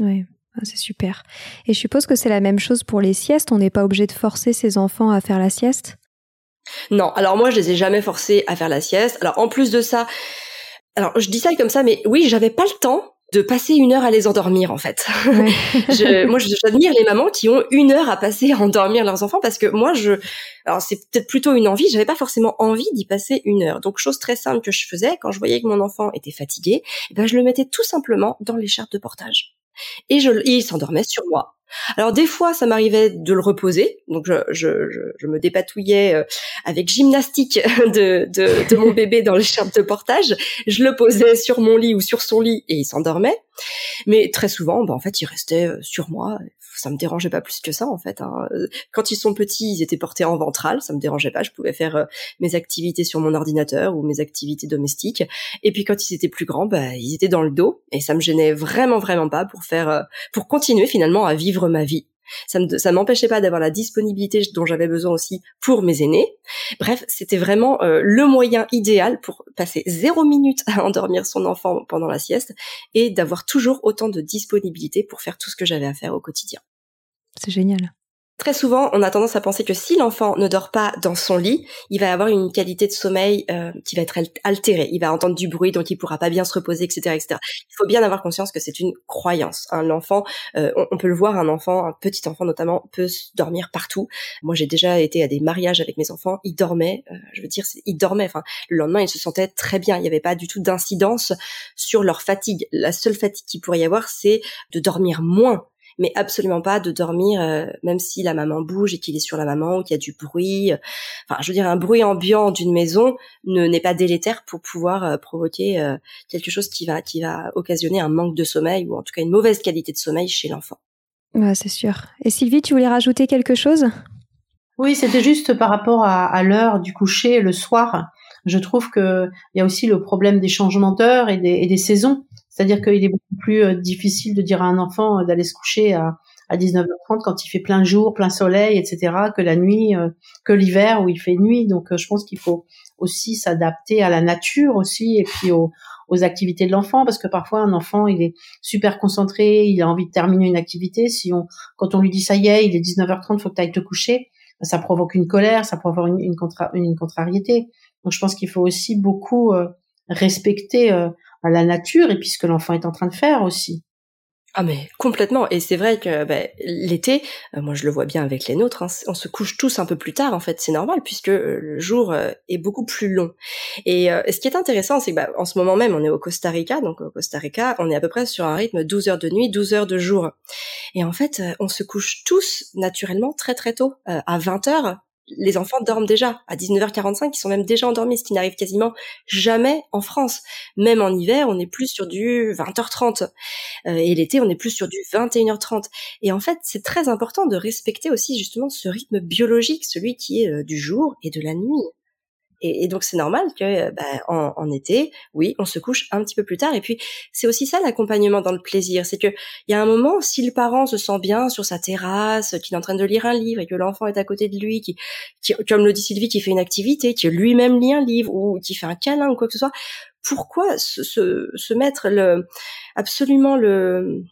Oui. Ah, c'est super. Et je suppose que c'est la même chose pour les siestes. On n'est pas obligé de forcer ses enfants à faire la sieste? Non, alors moi je les ai jamais forcés à faire la sieste. Alors en plus de ça, alors je dis ça comme ça, mais oui, j'avais pas le temps de passer une heure à les endormir en fait. je, moi, j'admire les mamans qui ont une heure à passer à endormir leurs enfants parce que moi, je, alors c'est peut-être plutôt une envie. J'avais pas forcément envie d'y passer une heure. Donc chose très simple que je faisais quand je voyais que mon enfant était fatigué, eh ben je le mettais tout simplement dans l'écharpe de portage et je, il s'endormait sur moi. Alors des fois, ça m'arrivait de le reposer, donc je, je, je, me dépatouillais euh, avec gymnastique de, de, de mon bébé dans l'écharpe de portage. Je le posais sur mon lit ou sur son lit et il s'endormait. Mais très souvent, bah, en fait, il restait euh, sur moi ça me dérangeait pas plus que ça en fait. Hein. Quand ils sont petits, ils étaient portés en ventral, ça me dérangeait pas. Je pouvais faire euh, mes activités sur mon ordinateur ou mes activités domestiques. Et puis quand ils étaient plus grands, bah, ils étaient dans le dos et ça me gênait vraiment vraiment pas pour faire, euh, pour continuer finalement à vivre ma vie. Ça ne ça m'empêchait pas d'avoir la disponibilité dont j'avais besoin aussi pour mes aînés. Bref, c'était vraiment euh, le moyen idéal pour passer zéro minute à endormir son enfant pendant la sieste et d'avoir toujours autant de disponibilité pour faire tout ce que j'avais à faire au quotidien. C'est génial. Très souvent, on a tendance à penser que si l'enfant ne dort pas dans son lit, il va avoir une qualité de sommeil euh, qui va être altérée. Il va entendre du bruit, donc il pourra pas bien se reposer, etc., etc. Il faut bien avoir conscience que c'est une croyance. Un enfant, euh, on, peut le voir, un enfant, un petit enfant notamment, peut dormir partout. Moi, j'ai déjà été à des mariages avec mes enfants. Ils dormaient. Euh, je veux dire, ils dormaient. Enfin, le lendemain, ils se sentaient très bien. Il n'y avait pas du tout d'incidence sur leur fatigue. La seule fatigue qu'il pourrait y avoir, c'est de dormir moins mais absolument pas de dormir euh, même si la maman bouge et qu'il est sur la maman ou qu'il y a du bruit. Enfin, je veux dire, un bruit ambiant d'une maison ne n'est pas délétère pour pouvoir euh, provoquer euh, quelque chose qui va qui va occasionner un manque de sommeil ou en tout cas une mauvaise qualité de sommeil chez l'enfant. Ouais, c'est sûr. Et Sylvie, tu voulais rajouter quelque chose? Oui, c'était juste par rapport à, à l'heure du coucher le soir. Je trouve que il y a aussi le problème des changements d'heure et des, et des saisons. C'est-à-dire qu'il est beaucoup plus euh, difficile de dire à un enfant euh, d'aller se coucher à, à 19h30 quand il fait plein jour, plein soleil, etc., que la nuit, euh, que l'hiver où il fait nuit. Donc, je pense qu'il faut aussi s'adapter à la nature aussi et puis aux, activités de l'enfant parce que parfois un enfant il est super concentré, il a envie de terminer une activité. Si on, quand on lui dit ça y est, il est 19h30, faut que tu ailles te coucher, ça provoque une colère, ça provoque une contrariété. Donc, je pense qu'il faut aussi beaucoup respecter à la nature et puis ce que l'enfant est en train de faire aussi. Ah mais complètement et c'est vrai que ben, l'été, euh, moi je le vois bien avec les nôtres, hein, on se couche tous un peu plus tard en fait, c'est normal puisque euh, le jour euh, est beaucoup plus long. Et ce qui est intéressant, c'est que ben, en ce moment même on est au Costa Rica, donc au Costa Rica on est à peu près sur un rythme 12 heures de nuit, 12 heures de jour. Et en fait on se couche tous naturellement très très tôt, à 20 heures les enfants dorment déjà à 19h45, ils sont même déjà endormis, ce qui n'arrive quasiment jamais en France. Même en hiver, on est plus sur du 20h30 euh, et l'été, on est plus sur du 21h30. Et en fait, c'est très important de respecter aussi justement ce rythme biologique, celui qui est euh, du jour et de la nuit. Et, donc c'est normal que euh, bah, en, en, été, oui, on se couche un petit peu plus tard. Et puis c'est aussi ça l'accompagnement dans le plaisir, c'est que il y a un moment si le parent se sent bien sur sa terrasse, qu'il est en train de lire un livre et que l'enfant est à côté de lui, qui, qui, comme le dit Sylvie, qui fait une activité, qui lui-même lit un livre ou qui fait un câlin ou quoi que ce soit, pourquoi se, se, se mettre le absolument le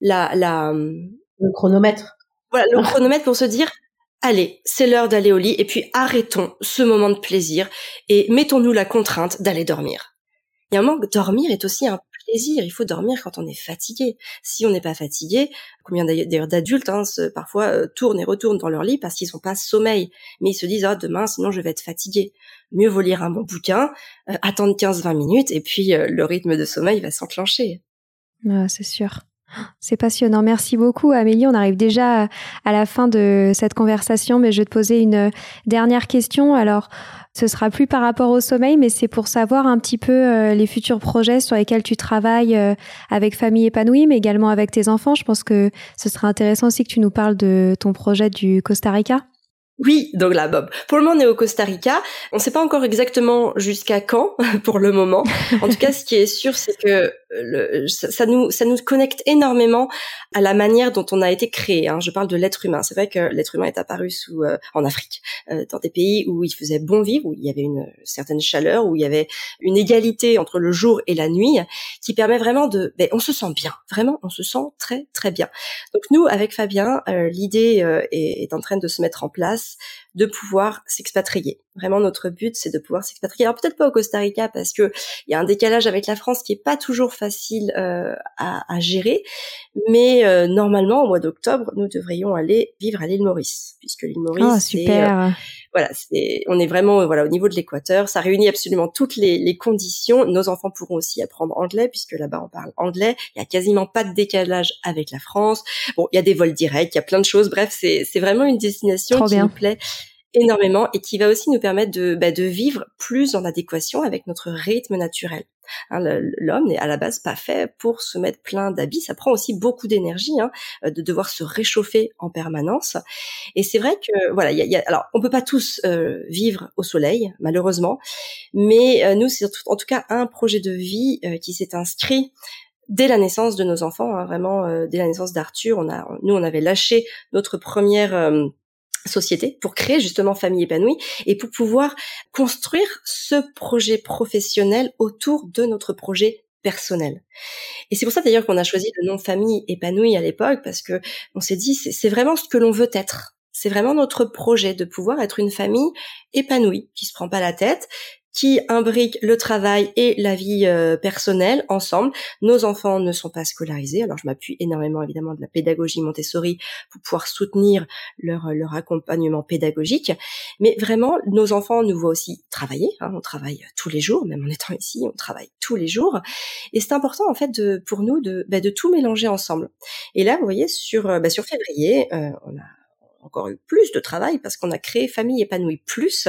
la la le chronomètre voilà le chronomètre pour se dire allez, c'est l'heure d'aller au lit et puis arrêtons ce moment de plaisir et mettons-nous la contrainte d'aller dormir. Il y a un manque, dormir est aussi un plaisir. Il faut dormir quand on est fatigué. Si on n'est pas fatigué, combien d'ailleurs d'adultes hein, parfois euh, tournent et retournent dans leur lit parce qu'ils n'ont pas sommeil, mais ils se disent ah demain sinon je vais être fatigué. Mieux vaut lire un bon bouquin, euh, attendre 15-20 minutes et puis euh, le rythme de sommeil va s'enclencher. Ah, c'est sûr. C'est passionnant. Merci beaucoup, Amélie. On arrive déjà à la fin de cette conversation, mais je vais te poser une dernière question. Alors, ce sera plus par rapport au sommeil, mais c'est pour savoir un petit peu euh, les futurs projets sur lesquels tu travailles euh, avec Famille épanouie, mais également avec tes enfants. Je pense que ce sera intéressant aussi que tu nous parles de ton projet du Costa Rica. Oui, donc là, Bob. Pour le moment, on est au Costa Rica. On ne sait pas encore exactement jusqu'à quand, pour le moment. En tout cas, ce qui est sûr, c'est que le, ça, nous ça nous connecte énormément à la manière dont on a été créé. Hein. Je parle de l'être humain. C'est vrai que l'être humain est apparu sous euh, en Afrique, euh, dans des pays où il faisait bon vivre, où il y avait une certaine chaleur, où il y avait une égalité entre le jour et la nuit, qui permet vraiment de. Ben, on se sent bien, vraiment, on se sent très très bien. Donc nous, avec Fabien, euh, l'idée est, est en train de se mettre en place de pouvoir s'expatrier. Vraiment, notre but, c'est de pouvoir s'expatrier. Alors peut-être pas au Costa Rica parce que il y a un décalage avec la France qui est pas toujours facile euh, à, gérer, mais euh, normalement, au mois d'octobre, nous devrions aller vivre à l'île Maurice, puisque l'île Maurice, oh, super. Voilà, c'est, on est vraiment voilà au niveau de l'équateur. Ça réunit absolument toutes les, les, conditions. Nos enfants pourront aussi apprendre anglais puisque là-bas on parle anglais. Il y a quasiment pas de décalage avec la France. Bon, il y a des vols directs, il y a plein de choses. Bref, c'est, c'est vraiment une destination qui nous plaît énormément et qui va aussi nous permettre de, bah, de vivre plus en adéquation avec notre rythme naturel. Hein, L'homme n'est à la base pas fait pour se mettre plein d'habits. Ça prend aussi beaucoup d'énergie hein, euh, de devoir se réchauffer en permanence. Et c'est vrai que voilà, y a, y a, alors on peut pas tous euh, vivre au soleil malheureusement, mais euh, nous c'est en tout cas un projet de vie qui s'est inscrit dès la naissance de nos enfants, hein, vraiment dès la naissance d'Arthur, on a, nous on avait lâché notre première société pour créer justement famille épanouie et pour pouvoir construire ce projet professionnel autour de notre projet personnel. Et c'est pour ça d'ailleurs qu'on a choisi le nom famille épanouie à l'époque parce que on s'est dit c'est vraiment ce que l'on veut être. C'est vraiment notre projet de pouvoir être une famille épanouie qui se prend pas la tête, qui imbrique le travail et la vie euh, personnelle ensemble. Nos enfants ne sont pas scolarisés, alors je m'appuie énormément évidemment de la pédagogie Montessori pour pouvoir soutenir leur, leur accompagnement pédagogique. Mais vraiment, nos enfants nous voient aussi travailler. Hein, on travaille tous les jours, même en étant ici, on travaille tous les jours. Et c'est important en fait de, pour nous de, bah, de tout mélanger ensemble. Et là, vous voyez, sur, bah, sur février, euh, on a encore eu plus de travail parce qu'on a créé Famille épanouie plus,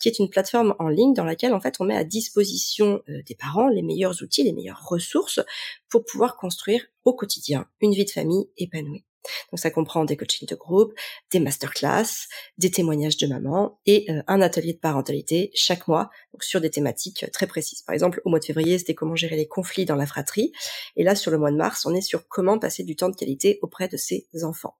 qui est une plateforme en ligne dans laquelle en fait on met à disposition euh, des parents les meilleurs outils, les meilleures ressources pour pouvoir construire au quotidien une vie de famille épanouie. Donc ça comprend des coachings de groupe, des masterclass, des témoignages de maman et euh, un atelier de parentalité chaque mois sur des thématiques très précises. Par exemple, au mois de février, c'était comment gérer les conflits dans la fratrie et là sur le mois de mars, on est sur comment passer du temps de qualité auprès de ses enfants.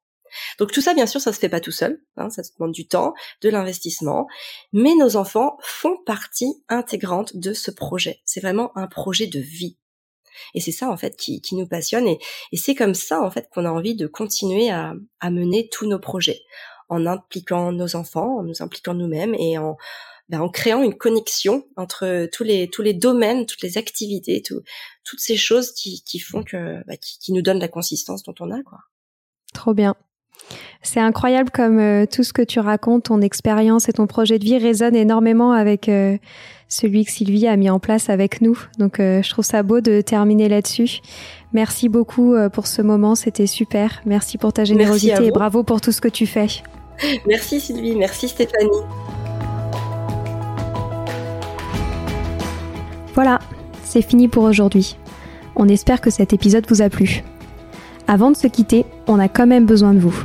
Donc tout ça, bien sûr, ça se fait pas tout seul. Hein, ça se demande du temps, de l'investissement. Mais nos enfants font partie intégrante de ce projet. C'est vraiment un projet de vie. Et c'est ça en fait qui, nous passionne et, c'est comme ça en fait qu'on a envie de continuer à, mener tous nos projets en impliquant nos enfants, en nous impliquant nous-mêmes et en, ben, en créant une connexion entre tous les tous les domaines, toutes les activités, toutes ces choses qui, font que bah, qui, qui nous donnent la consistance dont on a quoi. Trop bien. C'est incroyable comme euh, tout ce que tu racontes, ton expérience et ton projet de vie résonne énormément avec euh, celui que Sylvie a mis en place avec nous. Donc euh, je trouve ça beau de terminer là-dessus. Merci beaucoup pour ce moment, c'était super. Merci pour ta générosité et bravo pour tout ce que tu fais. Merci Sylvie, merci Stéphanie. Voilà, c'est fini pour aujourd'hui. On espère que cet épisode vous a plu. Avant de se quitter, on a quand même besoin de vous.